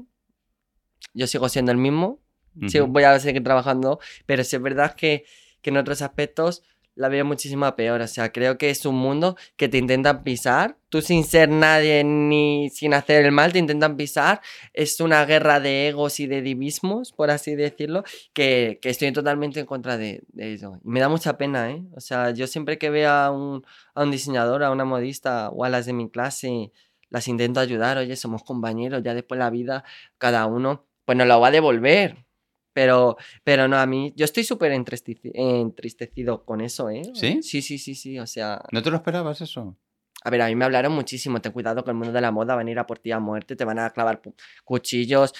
yo sigo siendo el mismo, sigo- Ujú. voy a seguir trabajando, pero sí es verdad que, que en otros aspectos la veo muchísimo peor. O sea, creo que es un mundo que te intentan pisar, tú sin ser nadie ni sin hacer el mal, te intentan pisar. Es una guerra de egos y de divismos, por así decirlo, que, que estoy totalmente en contra de, de. Y me da mucha pena, ¿eh? O sea, yo siempre que veo a un, a un diseñador, a una modista o a las de mi clase, las intento ayudar, oye, somos compañeros, ya después la vida, cada uno, pues nos lo va a devolver. Pero, pero no, a mí, yo estoy súper entristeci- entristecido con eso, ¿eh? ¿Sí? Sí, sí, sí, sí, o sea, ¿No te lo esperabas eso? a ver, a mí me hablaron muchísimo, ten cuidado que el mundo de la moda van a ir a por ti a muerte, te van a clavar cuchillos.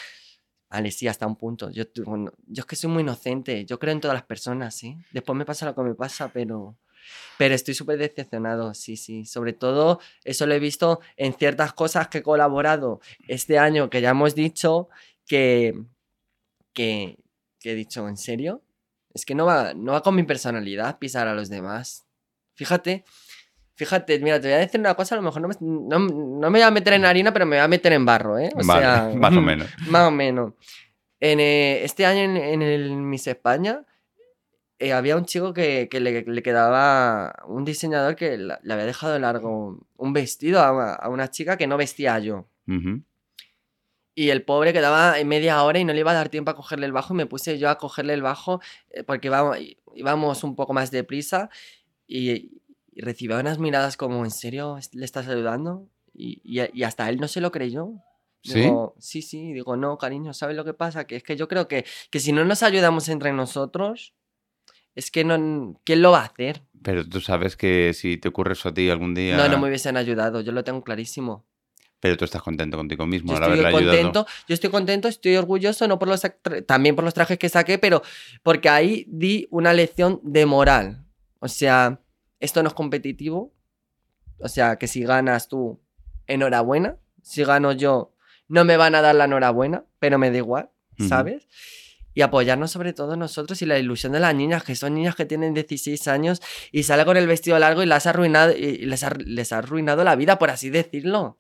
Vale, sí, hasta un punto. Yo, bueno, yo es que soy muy inocente, yo creo en todas las personas, ¿sí? Después me pasa lo que me pasa, pero, pero estoy súper decepcionado, sí, sí. Sobre todo, eso lo he visto en ciertas cosas que he colaborado este año, que ya hemos dicho que, que, que he dicho, ¿en serio? Es que no va, no va con mi personalidad pisar a los demás. Fíjate, fíjate, mira, te voy a decir una cosa, a lo mejor no me, no, no me voy a meter en harina, pero me voy a meter en barro, ¿eh? O vale, sea, <laughs> más o <laughs> menos. más o menos. En, eh, este año en, en el Miss España eh, había un chico que, que le, le quedaba un diseñador que la- le había dejado largo un vestido a, una- a una chica que no vestía yo. Ujú. Y el pobre quedaba en media hora y no le iba a dar tiempo a cogerle el bajo. Y me puse yo a cogerle el bajo eh, porque íbamos, íbamos un poco más deprisa. Y, y recibía unas miradas como, ¿en serio le estás ayudando? Y, y- y hasta él no se lo creyó. ¿Sí? Digo, sí, sí, digo, no, cariño, ¿sabes lo que pasa? Que es que yo creo que, que si no nos ayudamos entre nosotros, es que no, ¿quién lo va a hacer? Pero tú sabes que si te ocurre eso a ti algún día... No, no me hubiesen ayudado, yo lo tengo clarísimo. Pero tú estás contento contigo mismo Yo al estoy haberle ayudado. contento, yo estoy contento, estoy orgulloso, no por los también por los trajes que saqué, pero porque ahí di una lección de moral. O sea, esto no es competitivo. O sea, que si ganas tú, enhorabuena. Si gano yo, no me van a dar la enhorabuena, pero me da igual. ¿sabes? Y apoyarnos sobre todo nosotros y la ilusión de las niñas, que son niñas que tienen 16 años y sale con el vestido largo y las ha arruinado, y les ha, les ha arruinado la vida, por así decirlo.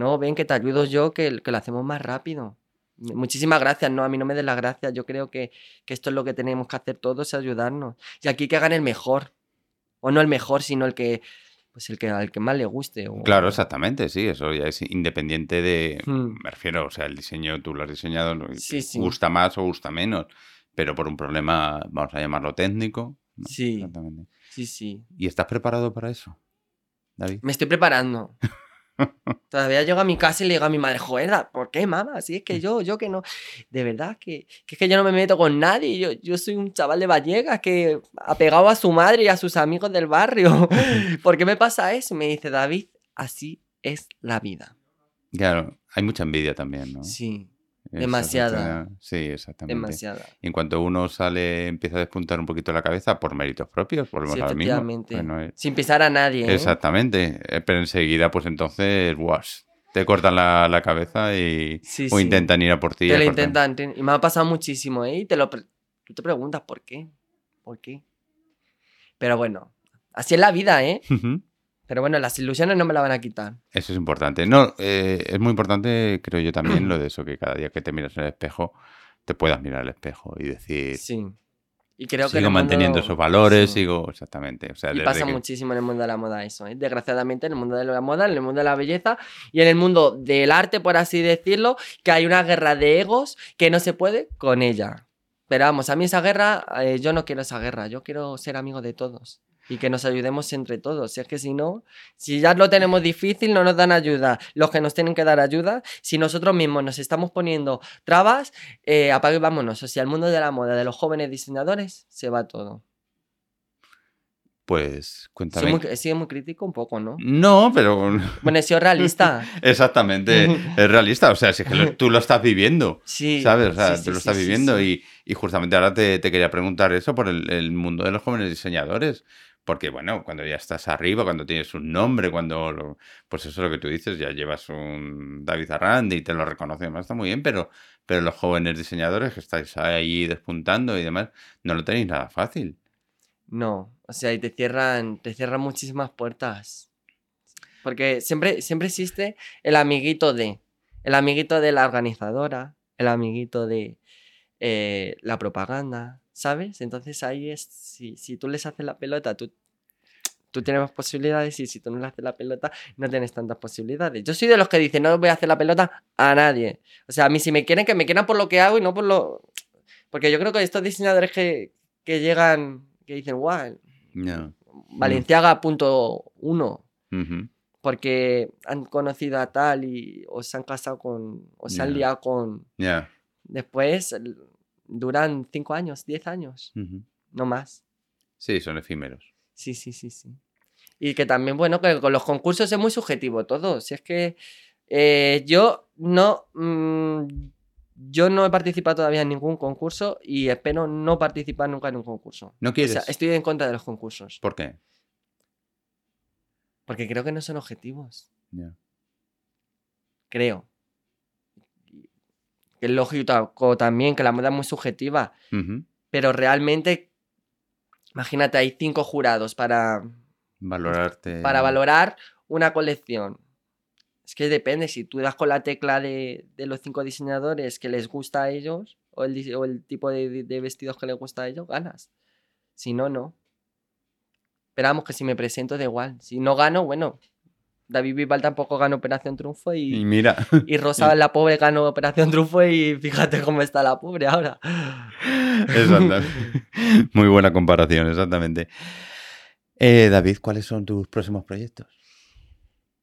No, ven que te ayudo yo, que, que lo hacemos más rápido. Muchísimas gracias, no, a mí no me des las gracias. Yo creo que, que esto es lo que tenemos que hacer todos, es ayudarnos. Y aquí que hagan el mejor. O no el mejor, sino el que, pues el que al que más le guste. o- Claro, exactamente, sí, eso ya es independiente de, Hmm. me refiero, o sea, el diseño tú lo has diseñado. Sí, sí. gusta más o gusta menos, pero por un problema, vamos a llamarlo técnico. ¿no? Sí. Exactamente. Sí, sí. ¿Y estás preparado para eso, David? Me estoy preparando. <laughs> Todavía llego a mi casa y le digo a mi madre, joder, ¿por qué, mamá? Si es que yo, yo que no. De verdad, que, que es que yo no me meto con nadie. Yo, yo soy un chaval de Vallecas que ha pegado a su madre y a sus amigos del barrio. <laughs> ¿Por qué me pasa eso? Me dice David, así es la vida. Claro, hay mucha envidia también, ¿no? Sí, demasiada. Sí, exactamente. demasiada. Y en cuanto uno sale, empieza a despuntar un poquito la cabeza por méritos propios, volvemos Sí, al mismo. Bueno, eh, Sin pisar a nadie. ¿eh? Exactamente, eh, pero enseguida, pues entonces, wash, te cortan la, la cabeza y, Sí, o sí. intentan ir a por ti. Te a lo intentan. te- Y me ha pasado muchísimo, ¿eh? Y te lo pre- tú te preguntas por qué. ¿Por qué? Pero bueno, así es la vida, ¿eh? Ujú. Pero bueno, las ilusiones no me la van a quitar. Eso es importante. No, eh, es muy importante, creo yo también, lo de eso, que cada día que te miras en el espejo, te puedas mirar al espejo y decir, Sí. Y creo que. sigo el mundo- manteniendo esos valores, sí. sigo, exactamente. O sea, Y pasa que- muchísimo en el mundo de la moda eso, ¿eh? Desgraciadamente, en el mundo de la moda, en el mundo de la belleza y en el mundo del arte, por así decirlo, que hay una guerra de egos que no se puede con ella. Pero vamos, a mí esa guerra, eh, yo no quiero esa guerra, yo quiero ser amigo de todos y que nos ayudemos entre todos. Si es que si no, si ya lo tenemos difícil, no nos dan ayuda. Los que nos tienen que dar ayuda, si nosotros mismos nos estamos poniendo trabas, eh, apague y vámonos. O sea, el mundo de la moda, de los jóvenes diseñadores, se va todo. Pues Soy cuéntame. muy, he sido muy crítico un poco, ¿no? No, pero <laughs> Bueno, he sido realista. <laughs> exactamente, es realista. O sea, si es que lo- tú lo estás viviendo. Sí. ¿Sabes? O sea, sí, tú lo estás sí, viviendo. Y, y justamente ahora te, te quería preguntar eso por el, el mundo de los jóvenes diseñadores. Porque, bueno, cuando ya estás arriba, cuando tienes un nombre, cuando, lo- pues eso es lo que tú dices, ya llevas un David Arrand y te lo reconocemos, está muy bien, pero, pero los jóvenes diseñadores que estáis ahí despuntando y demás, no lo tenéis nada fácil. No. O sea, y te cierran, te cierran muchísimas puertas. Porque siempre, siempre existe el amiguito de, el amiguito de la organizadora, el amiguito de eh, la propaganda, ¿sabes? Entonces ahí es, si, si tú les haces la pelota, tú, tú tienes más posibilidades y si tú no le haces la pelota, no tienes tantas posibilidades. Yo soy de los que dicen, no voy a hacer la pelota a nadie. O sea, a mí si me quieren, que me quieran por lo que hago y no por lo... Porque yo creo que estos diseñadores que, que llegan, que dicen, guau, No. Valenciaga punto uno, porque han conocido a tal y o se han casado con, o se han liado con... Ya. Después duran cinco años, diez años, Ujú. no más. Sí, son efímeros. Sí, sí, sí, sí. Y que también, bueno, que con los concursos es muy subjetivo todo. Si es que eh, yo no. mm, yo no he participado todavía en ningún concurso y espero no participar nunca en un concurso. ¿No O quieres? sea, estoy en contra de los concursos. ¿Por qué? Porque creo que no son objetivos. Creo. Que es lógico también que la moda es muy subjetiva. Pero realmente, imagínate, hay cinco jurados para, Valorarte. para valorar una colección. Es que depende, si tú das con la tecla de, de los cinco diseñadores que les gusta a ellos, o el, dise- o el tipo de, de vestidos que les gusta a ellos, ganas. Si no, no. Esperamos que si me presento da igual. Si no gano, bueno, David Bisbal tampoco ganó Operación Triunfo Y y, mira, y Rosa <laughs> la pobre ganó Operación Triunfo y fíjate cómo está la pobre ahora. exactamente. <laughs> Muy buena comparación, exactamente. Eh, David, ¿cuáles son tus próximos proyectos?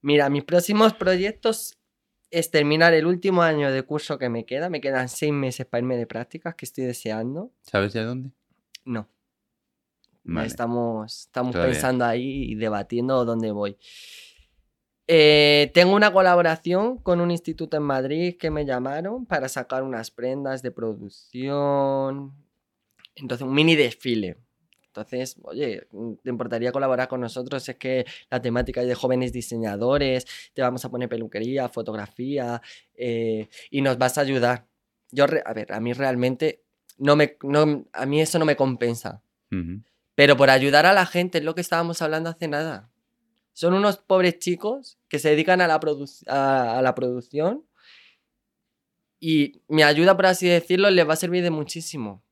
Mira, mis próximos proyectos es terminar el último año de curso que me queda. Me quedan seis meses para irme de prácticas que estoy deseando. ¿Sabes ya dónde? No. Vale. Estamos, estamos Todavía. pensando ahí y debatiendo dónde voy. Eh, tengo una colaboración con un instituto en Madrid que me llamaron para sacar unas prendas de producción. Entonces, un mini desfile. Entonces, oye, ¿te importaría colaborar con nosotros? Es que la temática es de jóvenes diseñadores, te vamos a poner peluquería, fotografía, eh, y nos vas a ayudar. Yo, a ver, a mí realmente, no me, no, a mí eso no me compensa. Ujú. Pero por ayudar a la gente, es lo que estábamos hablando hace nada. Son unos pobres chicos que se dedican a la, produ- a, a la producción y mi ayuda, por así decirlo, les va a servir de muchísimo.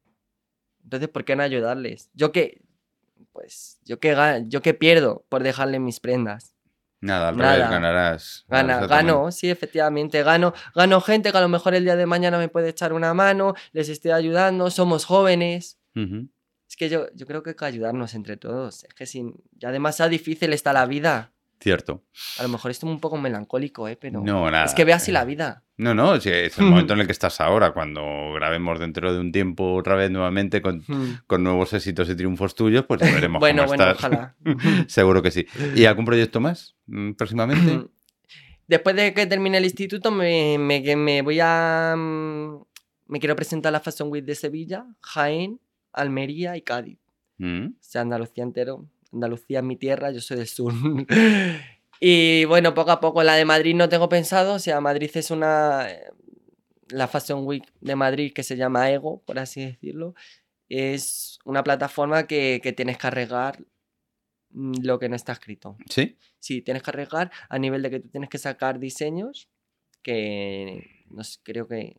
Entonces, ¿por qué no ayudarles? Yo que, pues, yo que, yo que pierdo por dejarles mis prendas. Nada, al Nada. revés, ganarás. Gana, gano, sí, efectivamente, gano, gano gente que a lo mejor el día de mañana me puede echar una mano, les estoy ayudando, somos jóvenes. Ujú. Es que yo, yo creo que hay que ayudarnos entre todos. Es que sin, ya demasiado difícil está la vida. Cierto. A lo mejor estoy un poco melancólico, ¿eh? Pero No, nada. es que ve así la vida. No, no, es el momento en el <laughs> que estás ahora, cuando grabemos dentro de un tiempo otra vez nuevamente con, con nuevos éxitos y triunfos tuyos, pues veremos bueno, cómo bueno, estás. ojalá. <laughs> Seguro que sí. ¿Y algún proyecto más mm, próximamente? Después de que termine el instituto, me, me, me voy a. mm, Me quiero presentar a la Fashion Week de Sevilla, Jaén, Almería y Cádiz. Mm, O sea, Andalucía entero. Andalucía es mi tierra, yo soy del sur. <laughs> y bueno, poco a poco la de Madrid no tengo pensado. O sea, Madrid es una. eh, La Fashion Week de Madrid que se llama Ego, por así decirlo. Es una plataforma que, que tienes que arreglar mm, lo que no está escrito. ¿Sí? Sí, tienes que arriesgar a nivel de que tú tienes que sacar diseños que no sé, creo que,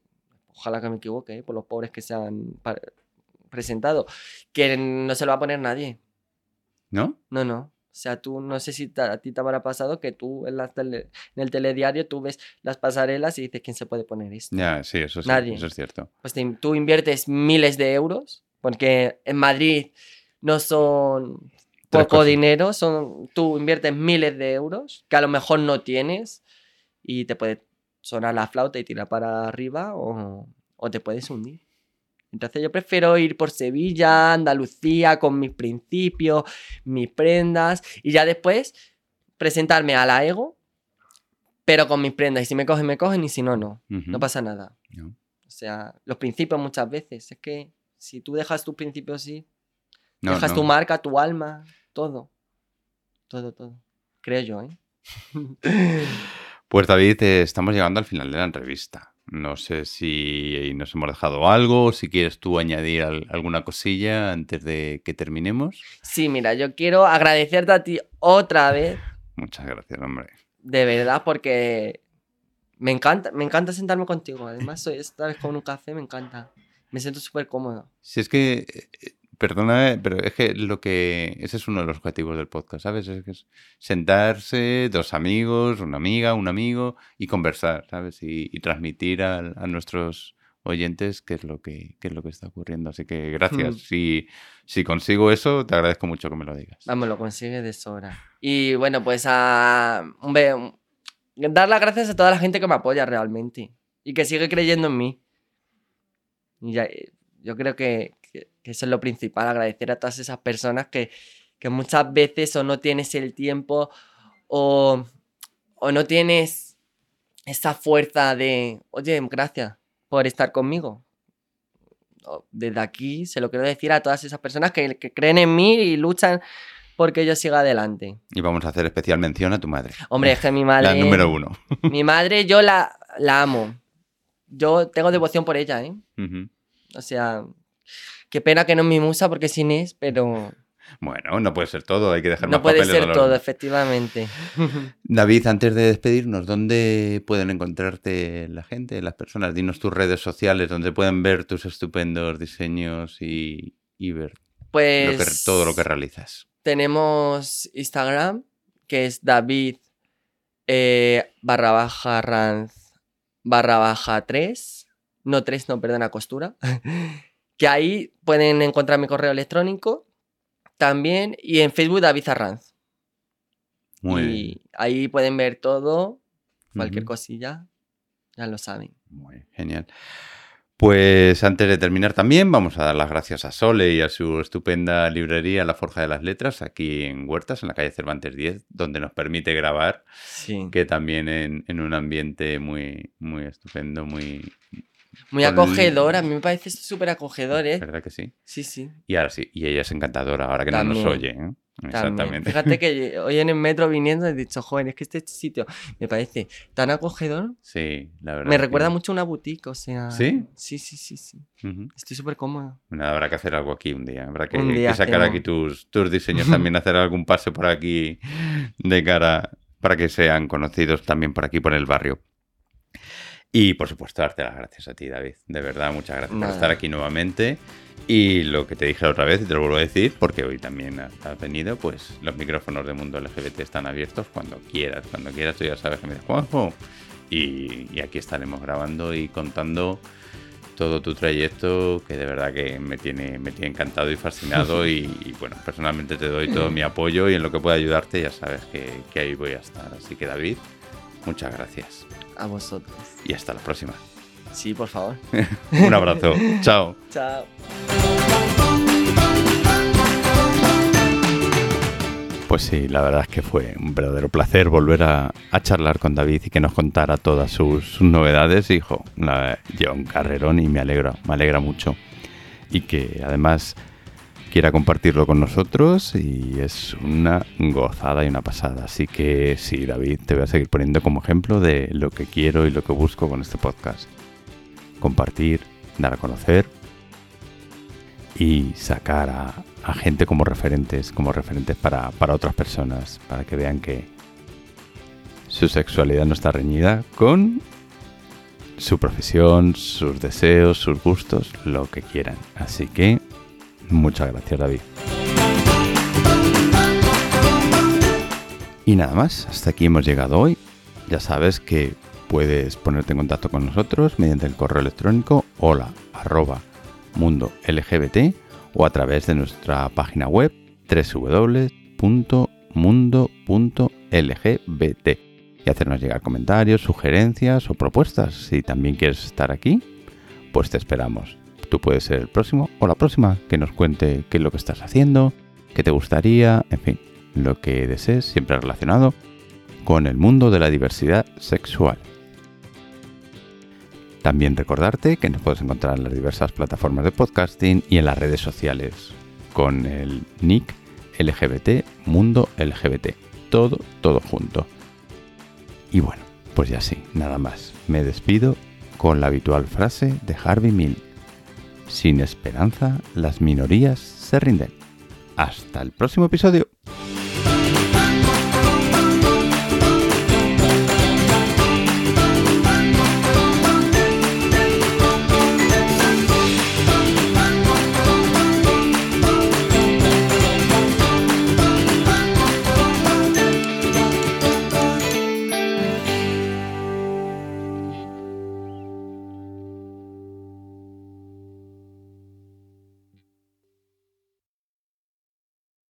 ojalá que me equivoque, ¿eh? por los pobres que se han pa- presentado, que no se lo va a poner nadie. ¿No? No, no. O sea, tú no sé si a ti te habrá pasado que tú en, las tele- en el telediario tú ves las pasarelas y dices, ¿quién se puede poner esto? Ya, sí, eso sí, Nadie. eso es cierto. Pues te tú inviertes miles de euros, porque en Madrid no son Tres poco cosas. dinero, son, tú inviertes miles de euros que a lo mejor no tienes y te puede sonar la flauta y tirar para arriba o, o te puedes hundir. Entonces yo prefiero ir por Sevilla, Andalucía, con mis principios, mis prendas y ya después presentarme a la ego, pero con mis prendas. Y si me cogen, me cogen y si no, no. No pasa nada. No. O sea, los principios muchas veces. Es que si tú dejas tus principios así, No, dejas no. tu marca, tu alma, todo. Todo, todo. Creo yo, ¿eh? <laughs> Pues David, eh, estamos llegando al final de la entrevista. No sé si nos hemos dejado algo, si quieres tú añadir al- alguna cosilla antes de que terminemos. Sí, mira, yo quiero agradecerte a ti otra vez, <laughs> Muchas gracias, hombre. de verdad, porque me encanta, me encanta sentarme contigo. Además, <laughs> soy esta vez con un café, me encanta. Me siento súper cómodo. Si es que, perdona, pero es que lo que. Ese es uno de los objetivos del podcast, ¿sabes? Es que es sentarse, dos amigos, una amiga, un amigo y conversar, ¿sabes? Y, y transmitir al- a, nuestros oyentes qué es lo que, qué es lo que está ocurriendo. Así que gracias. Mm. Si, si consigo eso, te agradezco mucho que me lo digas. Vamos, lo consigue de sobra. Y bueno, pues a. un un- dar las gracias a toda la gente que me apoya realmente y que sigue creyendo en mí. Y ya, eh, yo creo que, que- que eso es lo principal, agradecer a todas esas personas que, que muchas veces o no tienes el tiempo o, o no tienes esa fuerza de, oye, gracias por estar conmigo. Desde aquí se lo quiero decir a todas esas personas que, que creen en mí y luchan porque yo siga adelante. Y vamos a hacer especial mención a tu madre. Hombre, es que mi <laughs> madre. La número uno. <laughs> Mi madre, yo la, la amo. Yo tengo devoción por ella, ¿eh? O sea, qué pena que no es mi musa porque es Inés, pero Bueno, no puede ser todo, hay que dejar no más puede papeles ser todo, efectivamente. <laughs> David, antes de despedirnos, ¿dónde pueden encontrarte la gente, las personas? Dinos tus redes sociales donde pueden ver tus estupendos diseños y, y ver lo Pues que- todo lo que realizas. tenemos Instagram, que es David eh, barra baja Ranz barra baja 3. No 3, no, perdona, costura. <laughs> que ahí pueden encontrar mi correo electrónico también. Y en Facebook David Arranz. Muy y bien. ahí pueden ver todo, cualquier cosilla, ya lo saben. Muy genial. Pues antes de terminar también vamos a dar las gracias a Sole y a su estupenda librería La Forja de las Letras aquí en Huertas, en la calle Cervantes 10, donde nos permite grabar, Sí. que también en, en un ambiente muy, muy estupendo, muy... Muy con- acogedor, a mí me parece súper acogedor, ¿eh? ¿Verdad que sí? Sí, sí. Y ahora sí, y ella es encantadora, ahora que no nos oye. ¿eh? También. Exactamente. Fíjate que <laughs> hoy en el metro viniendo he dicho, joder, es que este sitio me parece tan acogedor. Sí, la verdad. Me que- recuerda mucho a una boutique, o sea. ¿Sí? Sí, sí, sí, sí. Estoy súper cómodo. Nada, habrá que hacer algo aquí un día. Habrá que, Un día que sacar hacemos. aquí tus, tus diseños también, <laughs> hacer algún pase por aquí de cara para que sean conocidos también por aquí, por el barrio. Y por supuesto, darte las gracias a ti, David. De verdad, muchas gracias Nada. por estar aquí nuevamente. Y lo que te dije la otra vez, y te lo vuelvo a decir, porque hoy también has venido, pues los micrófonos de Mundo LGBT están abiertos cuando quieras. Cuando quieras, tú ya sabes que me dices, Juanjo. Y, y aquí estaremos grabando y contando todo tu trayecto, que de verdad que me tiene, me tiene encantado y fascinado. <laughs> y, y, bueno, personalmente te doy todo mi apoyo y en lo que pueda ayudarte, ya sabes que, que ahí voy a estar. Así que, David, muchas gracias. A vosotros. Y hasta la próxima. Sí, por favor. <laughs> Un abrazo. <laughs> Chao. Chao. Pues sí, la verdad es que fue un verdadero placer volver a, a charlar con David y que nos contara todas sus, sus novedades. Hijo, la, lleva un carrerón y me alegra, me alegra mucho. Y que además quiera compartirlo con nosotros y es una gozada y una pasada. Así que sí, David, te voy a seguir poniendo como ejemplo de lo que quiero y lo que busco con este podcast. Compartir, dar a conocer y sacar a, gente como referentes, como referentes para, para otras personas, para que vean que su sexualidad no está reñida con su profesión, sus deseos, sus gustos, lo que quieran. Así que muchas gracias David. Y nada más, hasta aquí hemos llegado hoy. Ya sabes que puedes ponerte en contacto con nosotros mediante el correo electrónico hola arroba mundo LGBT o a través de nuestra página web www.mundo.lgbt y hacernos llegar comentarios, sugerencias o propuestas. Si también quieres estar aquí, pues te esperamos. Tú puedes ser el próximo o la próxima que nos cuente qué es lo que estás haciendo, qué te gustaría, en fin, lo que desees, siempre relacionado con el mundo de la diversidad sexual. También recordarte que nos puedes encontrar en las diversas plataformas de podcasting y en las redes sociales con el nick LGBT Mundo LGBT. Todo, todo junto. Y bueno, pues ya sí, nada más. Me despido con la habitual frase de Harvey Mill. Sin esperanza, las minorías se rinden. Hasta el próximo episodio.